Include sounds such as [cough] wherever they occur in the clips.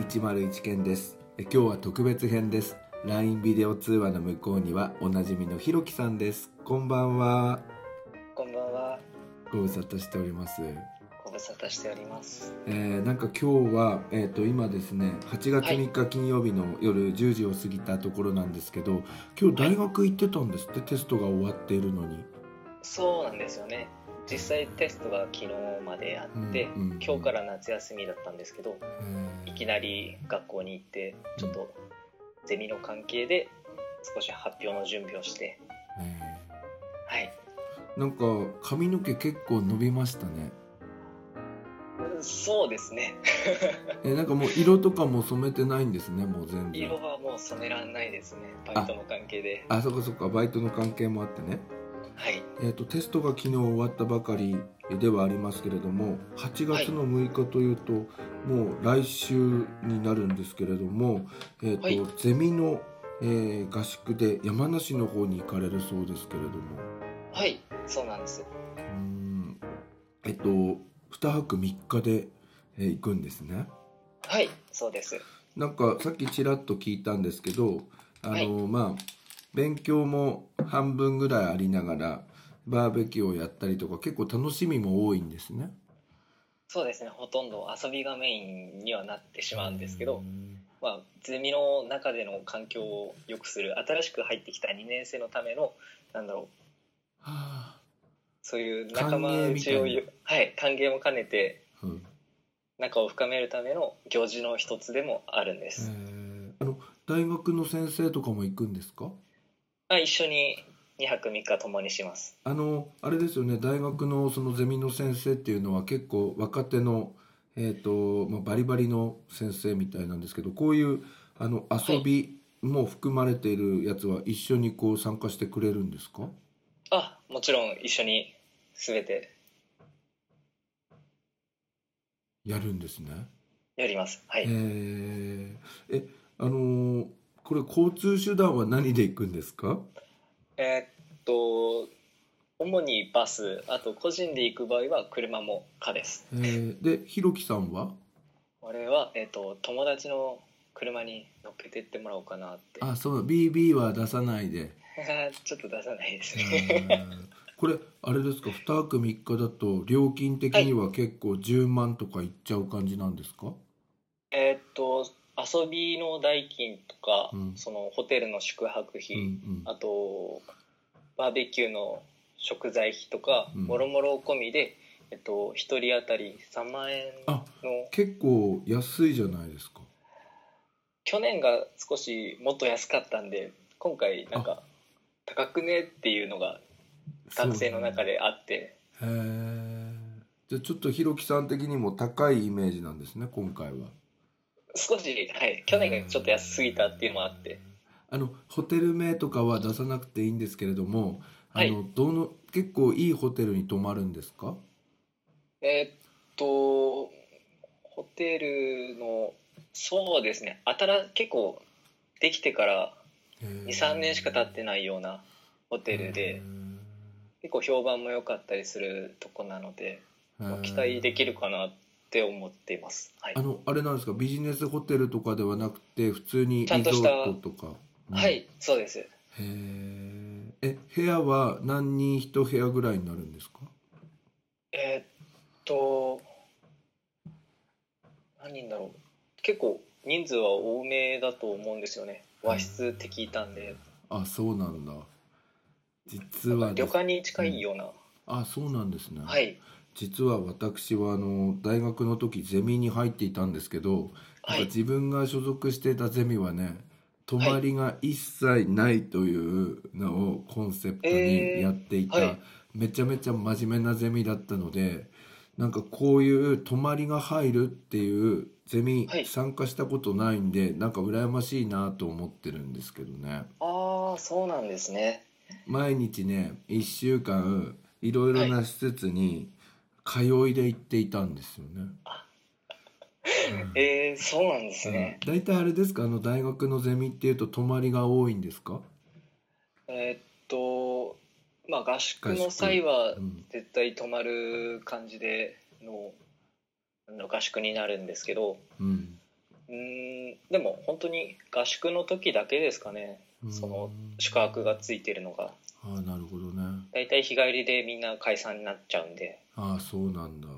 101件です。え今日は特別編です。LINE ビデオ通話の向こうにはおなじみのひろきさんです。こんばんは。こんばんは。ご無沙汰しております。ご無沙汰しております。えー、なんか今日は、えー、と今ですね8月3日金曜日の夜10時を過ぎたところなんですけど今日大学行ってたんですって、テストが終わっているのに。そうなんですよね。実際テストが昨日まであって、うんうんうん今日から夏休みだったんですけど、えいきなり学校に行って、ちょっとゼミの関係で少し発表の準備をして、はい。ーなんか髪の毛結構伸びましたねそうですね。[laughs] えーなんかもう色とかも染めてないんですねもう全然色はもう染めらんないですね。バイトの関係で。あそこそっかバイトの関係もあってねはい。えー、とテストが昨日終わったばかりではありますけれども8月の6日というと、もう来週になるんですけれども、えーとはいゼミの、えー合宿で山梨の方に行かれるそうですけれどもはい。そうなんです。うーんえっ、と2泊3日で、えー行くんですね。はい。そうです。なんかさっきちらっと聞いたんですけどあの、はいまあ勉強も半分ぐらいありながらバーベキューをやったりとか結構楽しみも多いんですね。そうですね。ほとんど遊びがメインにはなってしまうんですけどう、ん。まあ、ゼミの中での環境を良くする新しく入ってきた2年生のためのなんだろう。はそういう仲間内をよはい歓迎も兼ねてあうん。仲を深めるための行事の一つでもあるんでえす、ー。あの大学の先生とかも行くんですか？まあ、一緒に2泊3日共にします。あのあれですよね大学のそのゼミの先生っていうのは結構若手の、えーとまあ、バリバリの先生みたいなんですけどこういうあの遊びも含まれているやつは一緒にこう参加してくれるんですか？あもちろん一緒に全て。やるんですね。やります。はい、えー。えあのーこれ交通手段は何で行くんですか？えーっと主にバスあと個人で行く場合は車も可です。えーでひろきさんは？これは、えーっと友達の車に乗っけてってもらおうかなって。あそう BB は出さないで。[laughs] ちょっと出さないです。えね。ーこれあれですか？2泊3日だと料金的には結構10万とかいっちゃう感じなんですか、えーっと遊びの代金とか、うん。そのホテルの宿泊費、うんうん。あとバーベキューの食材費とか、うん。もろもろ込みで、えっと、1人当たり3万円あの結構安いじゃないですか。去年が少しもっと安かったんで今回なんか高くねっていうのが学生の中であって。へえじゃあちょっとひろきさん的にも高いイメージなんですね今回は少し、はい、去年がちょっと安すぎたっていうのもあって。あのホテル名とかは出さなくていいんですけれどもあの、はどの結構いいホテルに泊まるんですか？えーっとホテルのそうですね。新結構できてから23年しか経ってないようなホテルで結構評判も良かったりするとこなので、まあ期待できるかなって思っています、はい。あ、のあれなんですか？ビジネスホテルとかではなくて普通にリゾートとか？うん。はいそうです。へええ部屋は何人一部屋ぐらいになるんですか？えーっと何人だろう。結構人数は多めだと思うんですよね。和室って聞いたんで。あそうなんだ。実は旅館に近いような、あそうなんですね。はい実は私はあの大学の時ゼミに入っていたんですけど、はい。自分が所属していたゼミはね泊まりが一切ないというのをコンセプトにやっていた、えーはい。めちゃめちゃ真面目なゼミだったのでなんかこういう泊まりが入るっていうゼミはい。参加したことないんで、なんか羨ましいなと思ってるんですけどね。ああそうなんですね。毎日ね1週間いろいろな施設に通いで行っていたんですよね。う [laughs] んえー、そうなんですね、うん。大体あれですか？あの大学のゼミっていうと泊まりが多いんですか、えーっとまあ合宿の際はうん。絶対泊まる感じでのあの合宿になるんですけど。うん。うーんでも本当に合宿の時だけですかね。うん。その宿泊がついてるのが。ああなるほどね。大体日帰りでみんな解散になっちゃうんでああそうなんだ、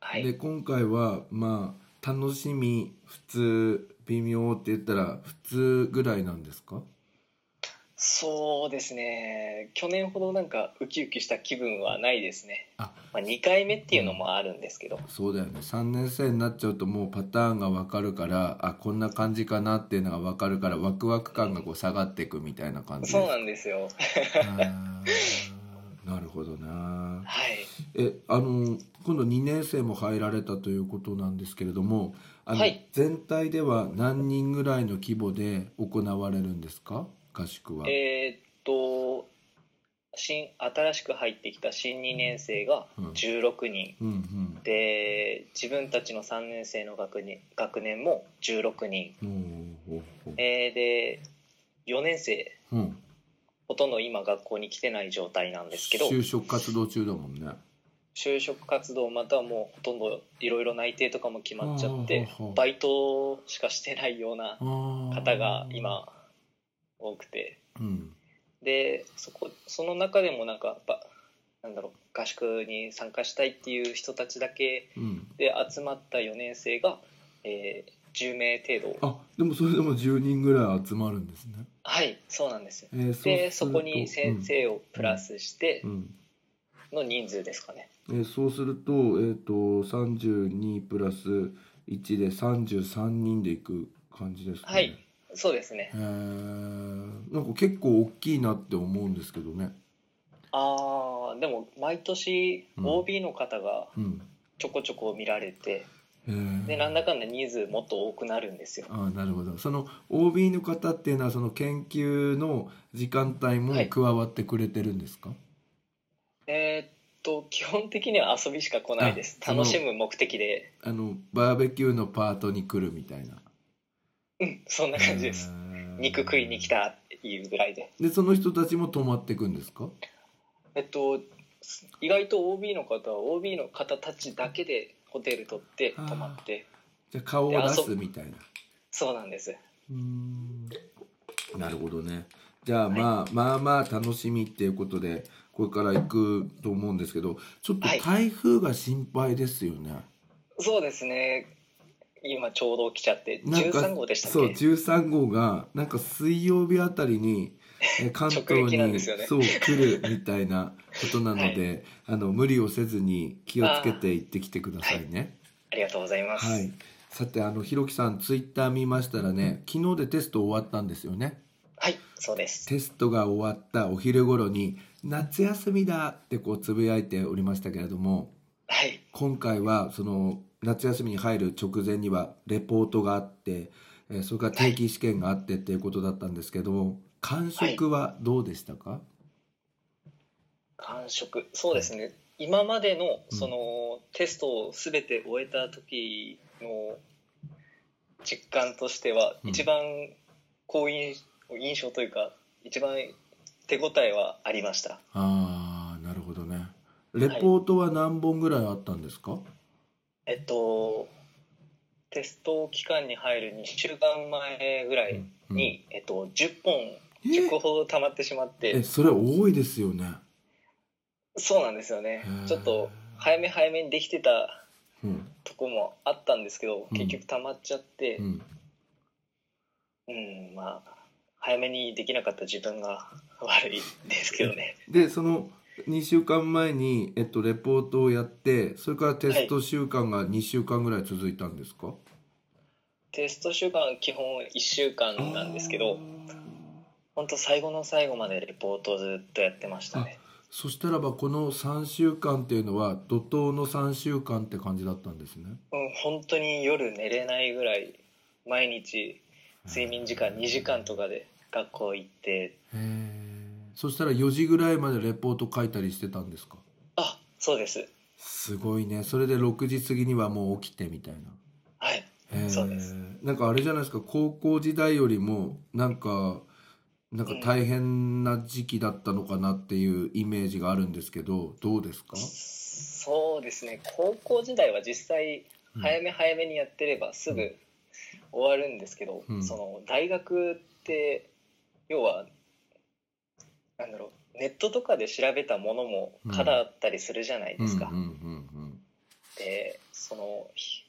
はい。で今回はまあ楽しみ普通微妙って言ったら普通ぐらいなんですか？そうですね。去年ほどなんかウキウキした気分はないですね。あまあ、2回目っていうのもあるんですけど、そうだよね。3年生になっちゃうともうパターンが分かるからあこんな感じかなっていうのが分かるからワクワク感がこう下がっていくみたいな感じ。そうなんですよ。なるほどな。はいえあの今度2年生も入られたということなんですけれどもあの、はい。全体では何人ぐらいの規模で行われるんですか？合宿は、えーっと新新しく入ってきた新2年生がうん。16人、うんうん。で自分たちの3年生の学年学年も16人、えーで4年生うん。ほとんど今学校に来てない状態なんですけど。就職活動中だもんね就職活動またはもうほとんどいろいろ内定とかも決まっちゃってバイトしかしてないような方方が今多くて。うん。でそこその中でもなんかやっぱなんだろう合宿に参加したいっていう人たちだけうん。で集まった4年生が、えー10名程度。あでもそれでも10人ぐらい集まるんですね。はいそうなんです。よえーでそこに先生をプラスしての人数ですかねえーそうすると,、えー、と32プラス1で33人でいく感じですかね。はい。そうですね。なんか結構大きいなって思うんですけどね。ああでも毎年うん。OB の方がうん。ちょこちょこ見られて、へー。でなんだかんだ人数もっと多くなるんですよ。あーなるほど。その OB の方っていうのはその研究の時間帯もはい。加わってくれてるんですか、えーっと基本的には遊びしか来ないです。楽しむ目的で。あのバーベキューのパートに来るみたいな。うんそんな感じです。肉食いに来たっていうぐらいで。でその人たちも泊まってくんですか？えっと意外と OB の方は OB の方たちだけでホテル取って泊まって。じゃあ顔を出すみたいな。そうなんです。うーん。なるほどね。じゃあ、まあまあまあ楽しみっていうことでこれから行くと思うんですけどちょっとはい。台風が心配ですよね、そうですね。今ちょうど来ちゃってなんか13号でしたっそうけ13号がなんか水曜日あたりに [laughs] え関東に、ね。そう来るみたいなことなので、[laughs] あの無理をせずに気をつけて行ってきてくださいね。ありがとうございます、はい、さてあのひろきさんツイッター見ましたらね昨日でテスト終わったんですよね。はい、そうです。テストが終わったお昼頃に「夏休みだ!」ってこうつぶやいておりましたけれどもはい。今回はその夏休みに入る直前にはレポートがあって、えーそれから定期試験があってっていうことだったんですけども感触はどうでしたか、感触そうですね。今までのうん。その、テストを全て終えた時の実感としては、うん。一番好印印象というか一番手応えはありました。ああなるほどね。レポートは何本ぐらいあったんですか、えっとテスト期間に入る2週間前ぐらいに、えっと、10本10個ほど溜まってしまって。えそれ多いですよね。そうなんですよね。ちょっと早め早めにできてたうん。とこもあったんですけどうん。結局溜まっちゃって。うん。うん、まあ早めにできなかった自分が [laughs] 悪いですけどね。でその2週間前に、えっと、レポートをやってそれからテスト週間が2週間ぐらい続いたんですか、テスト週間は基本1週間なんですけど本当最後の最後までレポートをずっとやってましたね。そしたらばこの3週間っていうのは怒涛の3週間って感じだったんですね。うん本当に夜寝れないぐらい毎日睡眠時間2時間とかで学校行って。へえそしたら4時ぐらいまでレポート書いたりしてたんですか？あそうです。すごいね。それで6時過ぎにはもう起きてみたいな。はい。そうです。なんかあれじゃないですか？高校時代よりもなんかなんか大変な時期だったのかなっていうイメージがあるんですけどどうですか？そうですね。高校時代は実際うん。早め早めにやってればすぐ終わるんですけど、うん。その大学って要はなんだろうネットとかで調べたものも課だったりするじゃないですか。でそのひ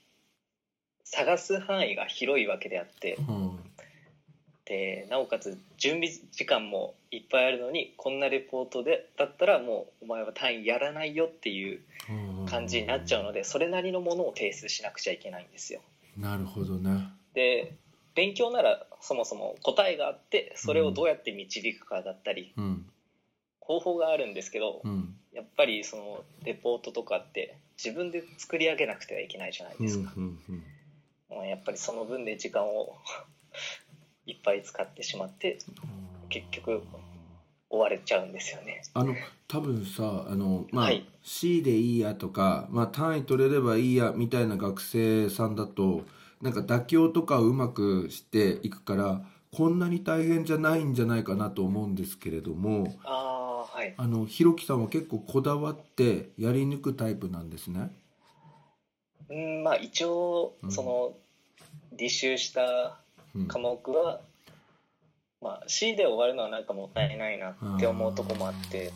探す範囲が広いわけであってうんでなおかつ準備時間もいっぱいあるのにこんなレポートでだったらもうお前は単位やらないよっていううん感じになっちゃうのでそれなりのものを提出しなくちゃいけないんですよ。なるほどねで勉強ならそもそも答えがあってそれをどうやって導くかだったりうん。方法があるんですけどうん。やっぱりそのレポートとかって自分で作り上げなくてはいけないじゃないうんうですか。んうんもうやっぱりその分で時間を [laughs] いっぱい使ってしまって結局追われちゃうんですよね。あの多分さあのまあ、はい。C でいいやとか、まあ、単位取れればいいやみたいな学生さんだとなんか妥協とかをうまくしていくからこんなに大変じゃないんじゃないかなと思うんですけれどもああはい。あのひろきさんは結構こだわってやり抜くタイプなんですね。うんまあ一応うん。その履修したうん科目は、まあ C で終わるのはなんかもったいないなって思うとこもあって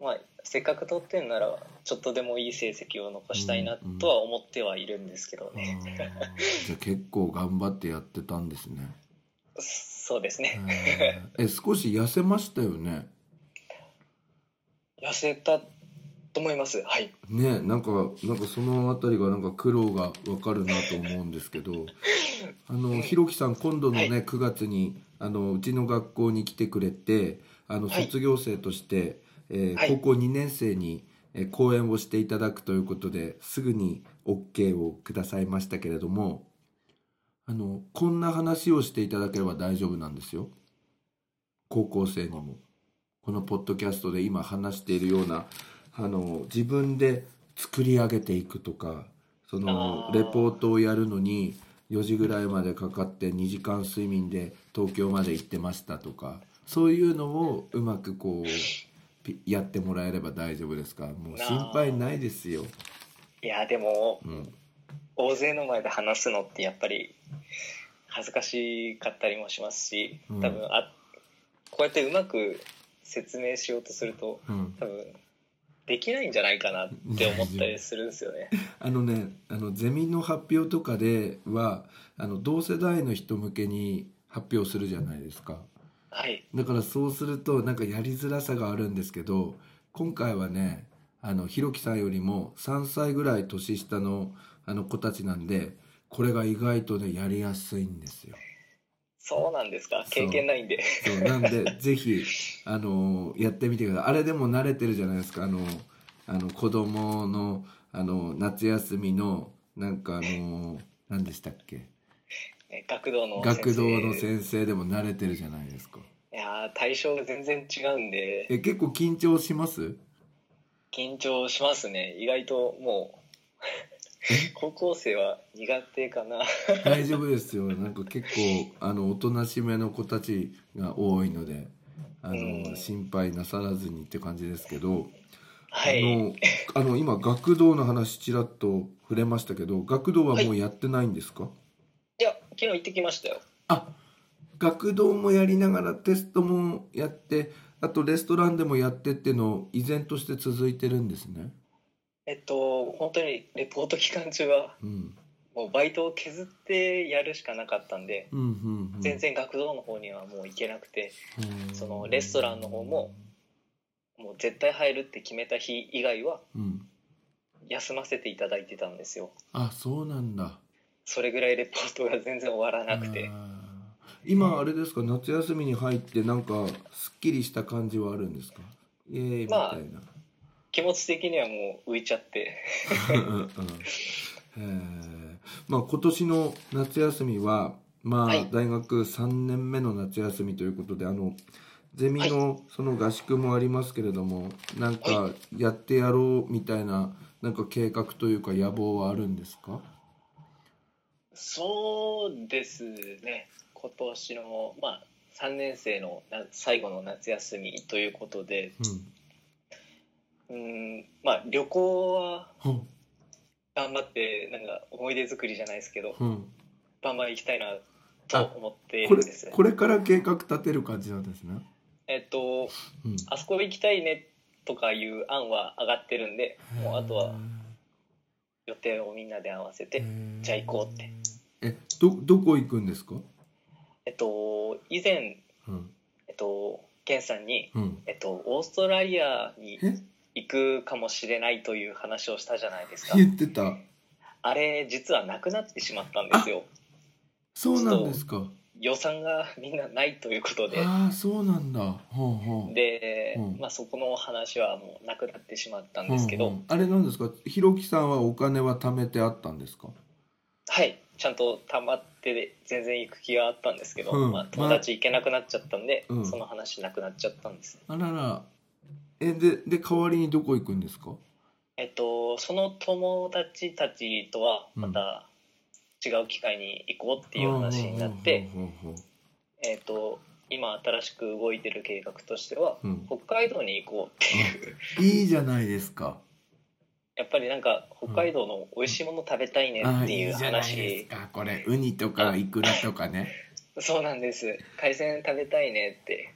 まあせっかく取ってんならちょっとでもいい成績を残したいなとは思ってはいるんですけどあーね。じゃあ結構頑張ってやってたんですね。そうですね。えーえ少し痩せましたよね。痩せたと思います。はい。ねなんかなんかそのあたりがなんか苦労がわかるなと思うんですけどあのひろきさん今度のね、はい9月にあのうちの学校に来てくれてあのはい卒業生として、えーはい。高校2年生に、えー講演をしていただくということですぐに OK をくださいましたけれどもあのこんな話をしていただければ大丈夫なんですよ。高校生にも。このポッドキャストで今話しているようなあの自分で作り上げていくとかそのレポートをやるのに4時ぐらいまでかかって2時間睡眠で東京まで行ってましたとかそういうのをうまくこうピやってもらえれば大丈夫ですか？もう心配ないですよ。いやでもうん大勢の前で話すのってやっぱり恥ずかしかったりもしますしうん多分あこうやってうまく説明しようとするとうん、多分できないんじゃないかなって思ったりするんですよね。[laughs] あのねあのゼミの発表とかではあの同世代の人向けに発表するじゃないですか。はい。だからそうするとなんかやりづらさがあるんですけど今回はねあのひろきさんよりも3歳ぐらい年下のあの子たちなんでこれが意外とねやりやすいんですよ。そうなんですか？経験ないんで。そう。なんでぜひあのやってみてください。あれでも慣れてるじゃないですか。あのあの子供のあの夏休みのなんかあの何でしたっけ？ね学童の先生。学童の先生でも慣れてるじゃないですか。いやー対象が全然違うんで。え結構緊張します？緊張しますね。意外ともう [laughs] 高校生は苦手かな。大丈夫ですよ。[laughs] なんか結構あのおとなしめの子たちが多いのであの、うん。心配なさらずにって感じですけど、はい。あのあの今学童の話ちらっと触れましたけど学童はもうやってないんですか、いや昨日行ってきましたよ。あ学童もやりながらテストもやってあとレストランでもやってっていうの依然として続いてるんですね。えっと本当にレポート期間中はうん。もうバイトを削ってやるしかなかったんでうんうんうん、全然学童の方にはもう行けなくてうん。そのレストランの方ももう絶対入るって決めた日以外はうん。休ませていただいてたんですよ。あそうなんだそれぐらいレポートが全然終わらなくて。今あれですか？夏休みに入ってなんかすっきりした感じはあるんですか？イエーイみたいまあな、気持ち的にはもう浮いちゃって。まあ今年の夏休みはまあ、はい。大学3年目の夏休みということであのゼミのその合宿もありますけれども、なんかやってやろうみたいななんか計画というか野望はあるんですか？そうですね。今年のまあ3年生のな最後の夏休みということで。うん。うんまあ旅行は頑張ってなんか思い出作りじゃないですけどほん。バンバン行きたいなと思っていこれるんです。これから計画立てる感じなんですね。えっとうん、あそこ行きたいねとかいう案は上がってるんでもうあとは予定をみんなで合わせてじゃあ行こうって。えどどこ行くんですか？えっと以前うんえっとケンさんにうん。えっとオーストラリアにえ？行くかもしれないという話をしたじゃないですか言ってた。あれ実はなくなってしまったんですよそうなんですか。予算がみんなないということでああそうなんだ。ほうほう。で、うんまあ、そこの話はもうなくなってしまったんですけど、うんうんあれなんですか？ひろきさんはお金は貯めてあったんですか？はいちゃんと溜まって全然行く気があったんですけど、うん。まあ、友達行けなくなっちゃったんで、うん。その話なくなっちゃったんです。あらら。えでで代わりにどこ行くんですか？えっとその友達たちとはまた違う機会に行こうっていう話になって、えっと今新しく動いてる計画としては、うん。北海道に行こうっていういいじゃないですか。やっぱりなんか北海道の美味しいもの食べたいねっていう話。すか。これ。ウニとかイクラとかね。そうなんです。海鮮食べたいねって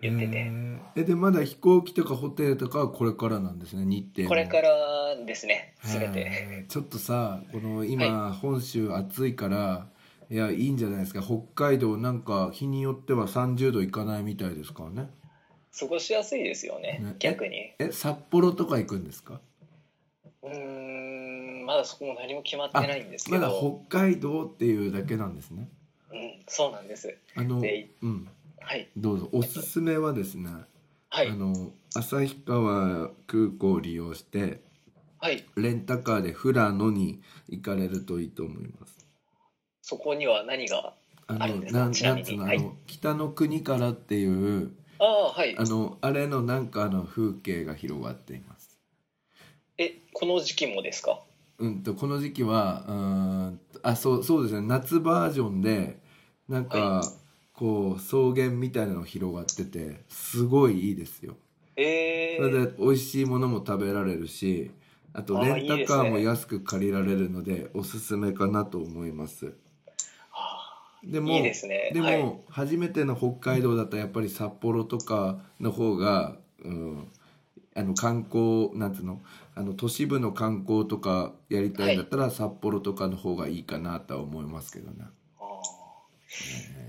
言ってて。えでまだ飛行機とかホテルとかはこれからなんですね日程も。これからですね全て。ちょっとさこの今、本州暑いからいやいいんじゃないですか。北海道なんか日によっては30度いかないみたいですからね。過ごしやすいですよねね。逆に。え札幌とか行くんですか？うーんまだそこも何も決まってないんですけまど、だ北海道っていうだけなんですね。うん、そうなんです。あのでうん。はい。どうぞ。おすすめはですね、はい。あの旭川空港を利用してはい。レンタカーで富良野に行かれるといいと思います。そこには何があるんですか？なんちなんつうの、はい。あの北の国からっていうああはい。あのあれのなんかあの風景が広がっていますえこの時期もですか？うんとこの時期はうーんあそうそうですね。夏バージョンでなんか、はこう草原みたいなの広がっててすごいいいですよ。えそれー、で美味しいものも食べられるしあとレンタカーも安く借りられるのでおすすめかなと思います。あでもいいですね。でも、はい。初めての北海道だったらやっぱり札幌とかの方が、うん、あの観光なんつうの？あの都市部の観光とかやりたいんだったら、札幌とかの方がいいかなとは思いますけどね。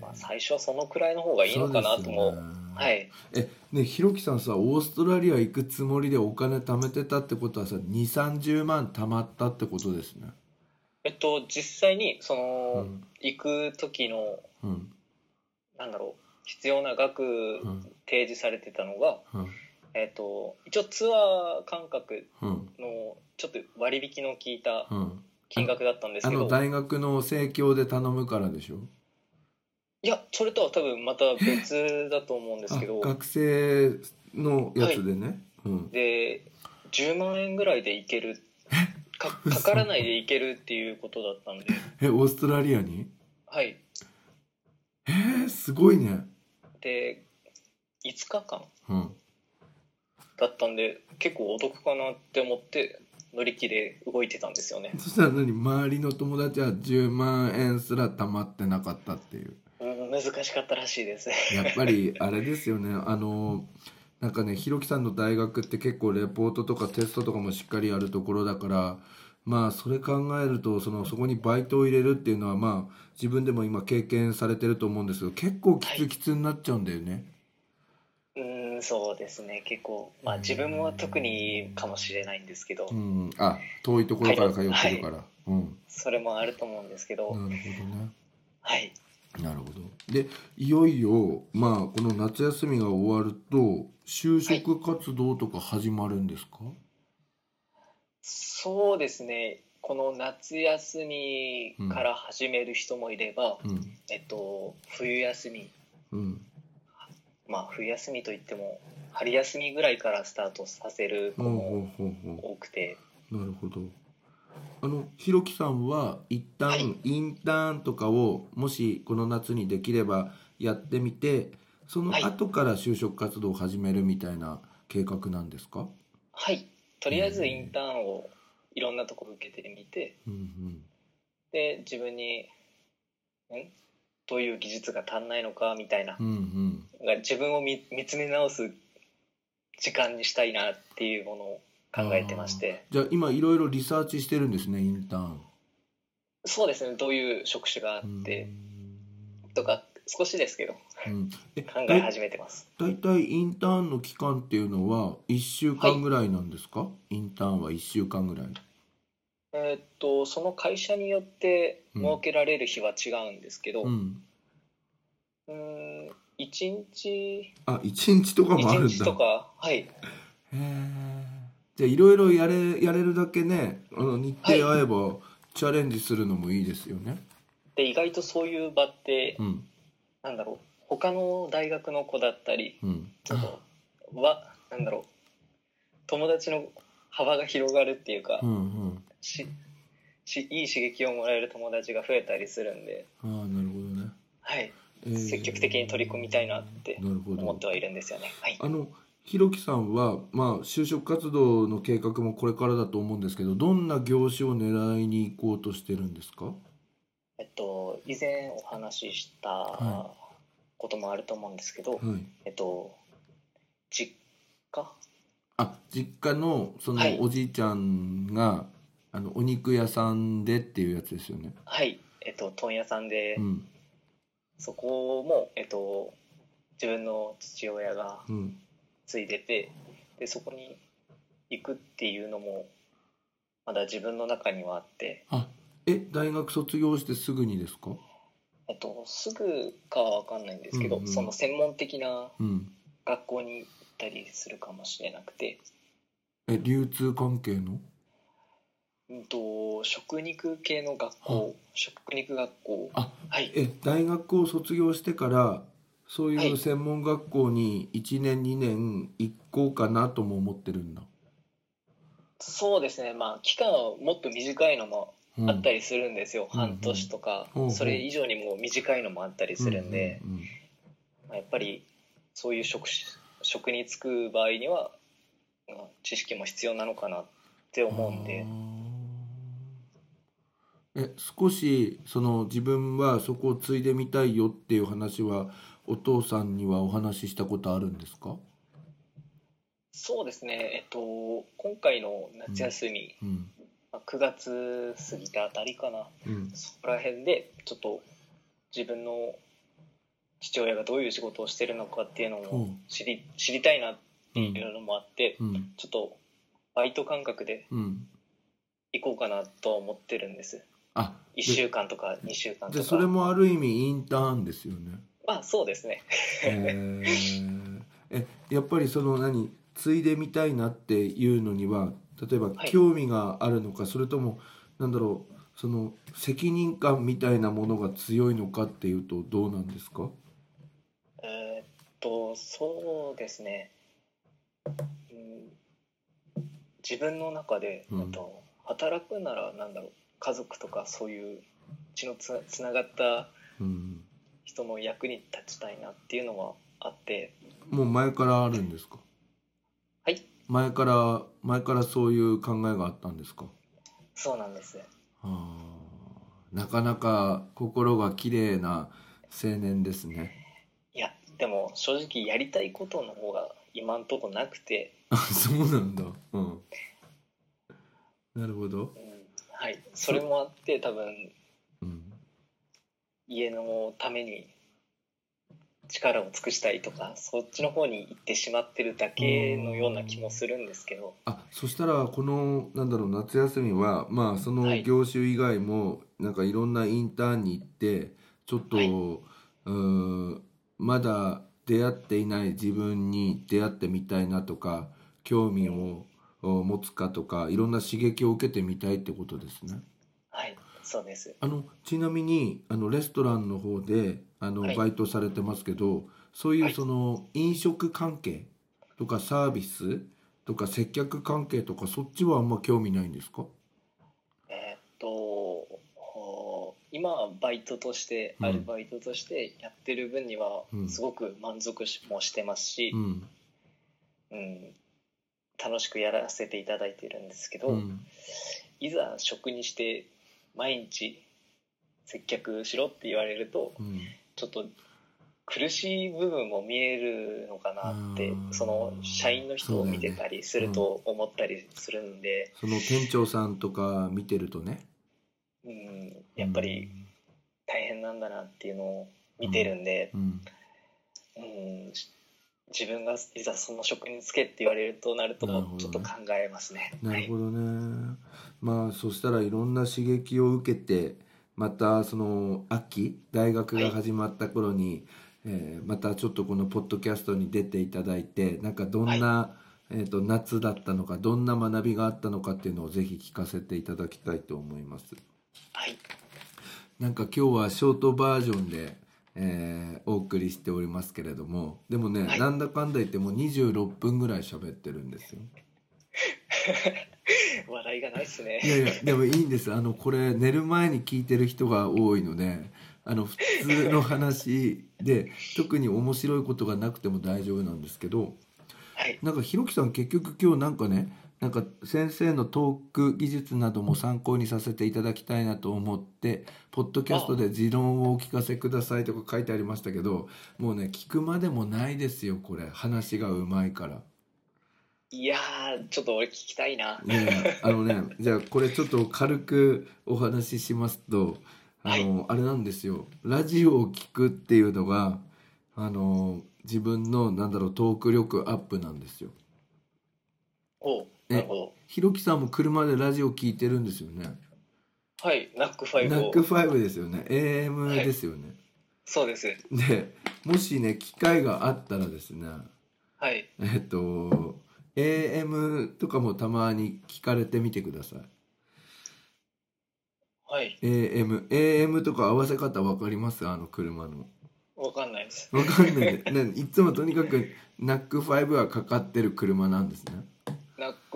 まあ、最初はそのくらいの方がいいのかなとも、そうはい。えねひろきさんさオーストラリア行くつもりでお金貯めてたってことはさ2 3 0万貯まったってことですね。えっと実際にその、うん。行く時のうん。なんだろう必要な額うん。提示されてたのが、うんえっと一応ツアー感覚うん。のちょっと割引の効いたうん。金額だったんですけど、あの大学の生協で頼むからでしょ？いやそれとは多分また別だと思うんですけど。あ学生のやつでね、うん。で10万円ぐらいで行ける。かかからないで行けるっていうことだったんで。[laughs] えオーストラリアに？はい。えー、すごいね。で5日間。うんだったんで結構お得かなって思って乗り気で動いてたんですよね、そしたら何？周りの友達は10万円すら貯まってなかったっていう。うん、難しかったらしいです。やっぱりあれですよね。あのなんかねひろきさんの大学って結構レポートとかテストとかもしっかりやるところだからまあそれ考えるとそのそこにバイトを入れるっていうのはまあ自分でも今経験されてると思うんですけど結構きつはい。きつになっちゃうんだよね、うんそうですね。結構、まあ、自分も特にかもしれないんですけど、うん、あ遠いところから通ってるから、うん。それもあると思うんですけど、なるほどね。はい。なるほど。でいよいよまあこの夏休みが終わると就職活動とか始まるんですか、そうですね。この夏休みから始める人もいれば、うん。えっと、冬休みうんまあ冬休みといっても春休みぐらいからスタートさせる子ほうほもうほうほ多くて、うなるほど。あのひろきさんは一旦はい。インターンとかをもしこの夏にできればやってみてそのはい。後から就職活動を始めるみたいな計画なんですか、はい。とりあえずインターンをいろんなとこ受けてみて。うん。で自分にん？どういう技術が足んないのかみたいなうんうん。自分を見見つめ直す時間にしたいなっていうものを考えてまして。じゃあ今いろいろリサーチしてるんですねインターン。そうですねどういう職種があってとか少しですけどうん。え考え始めてます。だいたいインターンの期間っていうのは1週間ぐらいなんですか、インターンは1週間ぐらいえーっとその会社によって設けられる日は違うんですけど、ううんーん1日あ一日とかもあるん1だ日とかはい。へえじゃあいろいろやれやれるだけねあの日程合えばチャレンジするのもいいですよね、で意外とそういう場ってうん。なんだろう他の大学の子だったりうん。ちょっとはなんだろう友達の幅が広がるっていうか、うんうんししいい刺激をもらえる友達が増えたりするんで、ああなるほどね、はい、えー。積極的に取り組みたいなって思ってはいるんですよね。はい、あのひろきさんはまあ就職活動の計画もこれからだと思うんですけどどんな業種を狙いに行こうとしてるんですか？えっと以前お話ししたはこともあると思うんですけど、はい。えっと実家？あ実家のそのはい。おじいちゃんが、あのお肉屋さんでっていうやつですよね。はい。えっと問屋さんで、うん。そこもえっと自分の父親がうん。継いでてでそこに行くっていうのもまだ自分の中にはあって、あえ大学卒業してすぐにですか？えっと、すぐかは分かんないんですけど、うんうん。その専門的なうん。学校に行ったりするかもしれなくて、え流通関係の？うん、と食肉系の学校食肉学校。あはい。え大学を卒業してからそうはい。いう専門学校に1年2年行こうかなとも思ってるんだ、そうですね。まあ期間はもっと短いのもうん。あったりするんですよ、うん半年とか、うんう。んそれ以上にも短いのもあったりするんで、うんうんまあやっぱりそういう職種職に就く場合には、まあ知識も必要なのかなって思うんでえ少しその自分はそこを継いでみたいよっていう話はお父さんにはお話ししたことあるんですか、そうですね。えっと今回の夏休み、うん。まあ9月過ぎたあたりかな。うん。そこら辺でちょっと自分の父親がどういう仕事をしてるのかっていうのうをん。知り知りたいなっていうのもあって、うん。ちょっとバイト感覚でうん。行こうかなとは思ってるんですあ1週間とか2週間とか。じゃあそれもある意味インターンですよね。まあそうですね。えー。えやっぱりその何継いでみたいなっていうのには例えばはい。興味があるのか、それともなんだろうその責任感みたいなものが強いのかっていうとどうなんですか？えーっとそうですね、うん、自分の中で、うん。えっと働くならなんだろう家族とかそういう血のつつながったうん人の役に立ちたいなっていうのはあって。もう前からあるんですか？はい。前から前からそういう考えがあったんですか？そうなんですあー。なかなか心が綺麗な青年ですね。いやでも正直やりたいことの方が今んとこなくて、あそうなんだ。うん。なるほど、うん、はいそれもあって多分うん、家のために力を尽くしたいとかそっちの方に行ってしまってるだけのような気もするんですけど。あそしたらこのなんだろう夏休みはまあそのはい。業種以外もなんかいろんなインターンに行ってちょっと、はい。うまだ出会っていない自分に出会ってみたいなとか興味をお持つかとかいろんな刺激を受けてみたいってことですね。はいそうです。あのちなみにあのレストランの方であの、はい。バイトされてますけどそういうはい。その飲食関係とかサービスとか接客関係とかそっちはあんま興味ないんですか？えーっと今はバイトとしてうん。アルバイトとしてやってる分にはうん。すごく満足しもしてますしう、ん。うん楽しくやらせていただいてるんですけど、うん。いざ職にして毎日接客しろって言われるとうん。ちょっと苦しい部分も見えるのかなってうんその社員の人を見てたりすると思ったりするんで、その店長さんとか見てるとね。うん、やっぱり大変なんだなっていうのを見てるんで、うん。うん、し自分がいざその職に就けって言われるとなるとなるほどねちょっと考えますね。なるほどね、まあそしたらいろんな刺激を受けてまたその秋大学が始まった頃に、えーまたちょっとこのポッドキャストに出ていただいてなんかどんな、えー、と夏だったのかどんな学びがあったのかっていうのをぜひ聞かせていただきたいと思います。はい、なんか今日はショートバージョンで、えーお送りしておりますけれどもでもね、はい。なんだかんだ言ってもう26分ぐらい喋ってるんですよ。[laughs] 笑いがないっすね。いやいやでもいいんです。あのこれ寝る前に聞いてる人が多いのであの普通の話で特に面白いことがなくても大丈夫なんですけどはい、なんかひろきさん結局今日なんかねなんか先生のトーク技術なども参考にさせていただきたいなと思ってポッドキャストで持論をお聞かせくださいとか書いてありましたけどもうね聞くまでもないですよこれ。話がうまいから。いやーちょっと俺聞きたいな。いやいやあのねじゃあこれちょっと軽くお話ししますとあの、あれなんですよ。ラジオを聞くっていうのがあの自分のなんだろうトーク力アップなんですよなるほど。ひろきさんも車でラジオ聞いてるんですよね？はい、ナックファイブを。ナックファイブですよね。AM ですよね、そうです。でもしね機会があったらですね。はい、えっと AM とかもたまに聞かれてみてください。はい、AM AM とか合わせ方わかります？あの車の。わかんないです。わかんない。ねねいつもとにかくナックファイブがかかってる車なんですね。ナ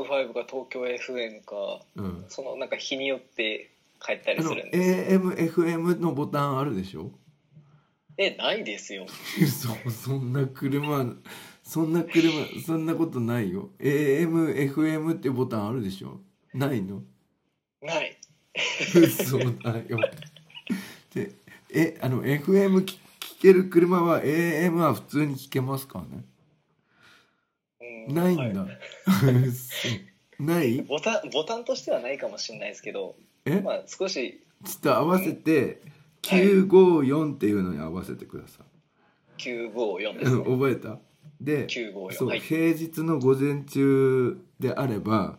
ックファイブが東京 FM か、うん。そのなんか日によって帰ったりするんです。AMFM のボタンあるでしょ？え、ないですよ。そそんな車そんな車そんなことないよ。AMFM ってボタンあるでしょ？ないの？ない。嘘だよ。でえあの FM 聞聞ける車は AM は普通に聞けますからね？うんないんだ、[laughs] ない？[laughs] ボタンボタンとしてはないかもしれないですけど、え？まあ少しちょっと合わせてはい954っていうのに合わせてくださ954い、ですね。[laughs] 覚えた？で954そう、はい。平日の午前中であれば、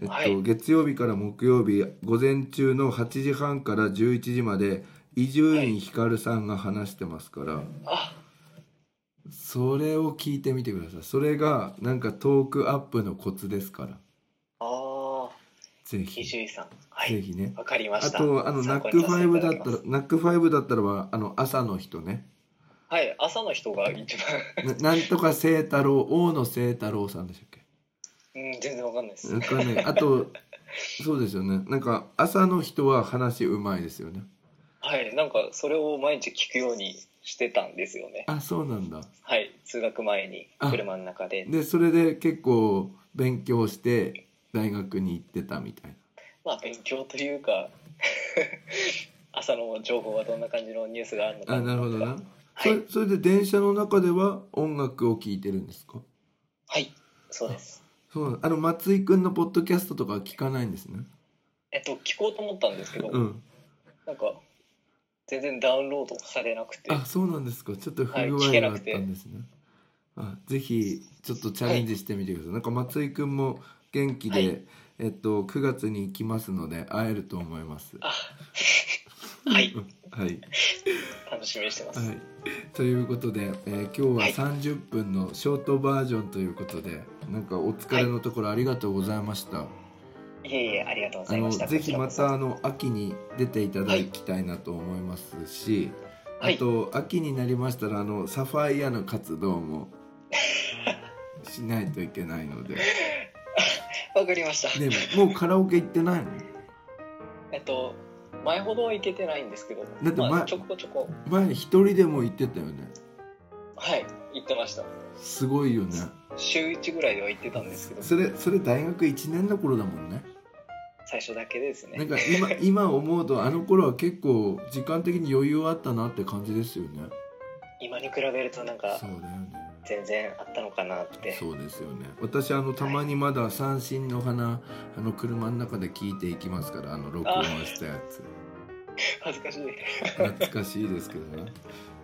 えっとはい。月曜日から木曜日午前中の8時半から11時まで伊集院光さんが話してますから、あ、それを聞いてみてください。それがなんかトークアップのコツですから。ああ、伊ぜひ、集院さん。はい。ぜひね。わかりまあした。とあのナックファイブだったらナックファイブだったらばあの朝の人ね。はい、朝の人が一番、ななんとか清太郎大野清太郎さんでしたっけ？うん、全然わかんないです。わかんない。あとそうですよね。なんか朝の人は話うまいですよねはい、なんかそれを毎日聞くようにしてたんですよね。あそうなんだ。はい、通学前にあ。車の中で。でそれで結構勉強して大学に行ってたみたいな。まあ勉強というか、[laughs] 朝の情報はどんな感じのニュースがあるのか。あなるほどな、はい。それそれで電車の中では音楽を聴いてるんですか？はい、そうです。そうあの松井くんのポッドキャストとかは聞かないんですね？えっと、聞こうと思ったんですけど、うん。なんか、全然ダウンロードされなくて。あそうなんですか。ちょっと不具合があったんですね、あぜひちょっとチャレンジしてみてください、なんか松井くんも元気で、はい。えっと9月に行きますので会えると思います。あ [laughs] はい。はい。楽しみにしてます、はい、ということで、えー今日は30分のショートバージョンということで、なんかお疲れのところありがとうございました、い、えいえありがとうございました。ぜひまたあの秋に出ていただきたいなと思いますし、はい。あと秋になりましたらあのサファイアの活動もしないといけないので。そ [laughs] わかりました、でももうカラオケ行ってないの？えっと前ほどは行けてないんですけどだって前まあ、ちょこちょこ。前一人でも行ってたよね。はい行ってました。すごいよね。週1ぐらいでは行ってたんですけど。それそれ大学1年の頃だもんね最初だけですね。なんか今 [laughs] 今思うとあの頃は結構時間的に余裕あったなって感じですよね。今に比べるとなんかそうだよね。全然あったのかなって。そうですよね。私あのたまにまだ三振の花あの車の中で聞いていきますからあの録音したやつ。[laughs] 恥ずかしい。懐かしいですけどね。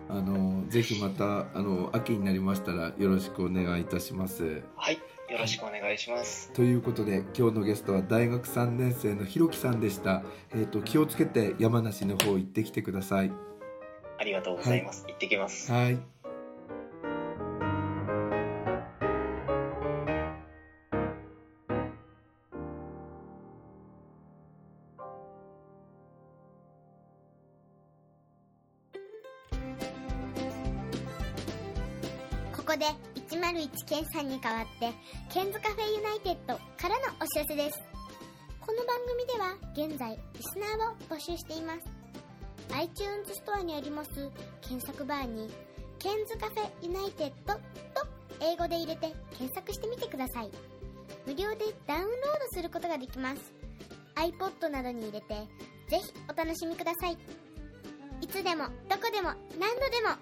あのぜひまたあの秋になりましたらよろしくお願いいたします。はいよろしくお願いします。ということで今日のゲストは大学3年生のひろきさんでした、えー、と気をつけて山梨の方行ってきてください。ありがとうございます、行ってきます。はいさんに代わってケンズカフェユナイテッドからのお知らせです。この番組では現在リスナーを募集しています。iTunes ストアにあります検索バーにケンズカフェユナイテッドと英語で入れて検索してみてください。無料でダウンロードすることができます。iPod などに入れてぜひお楽しみください。いつでもどこでも何度でも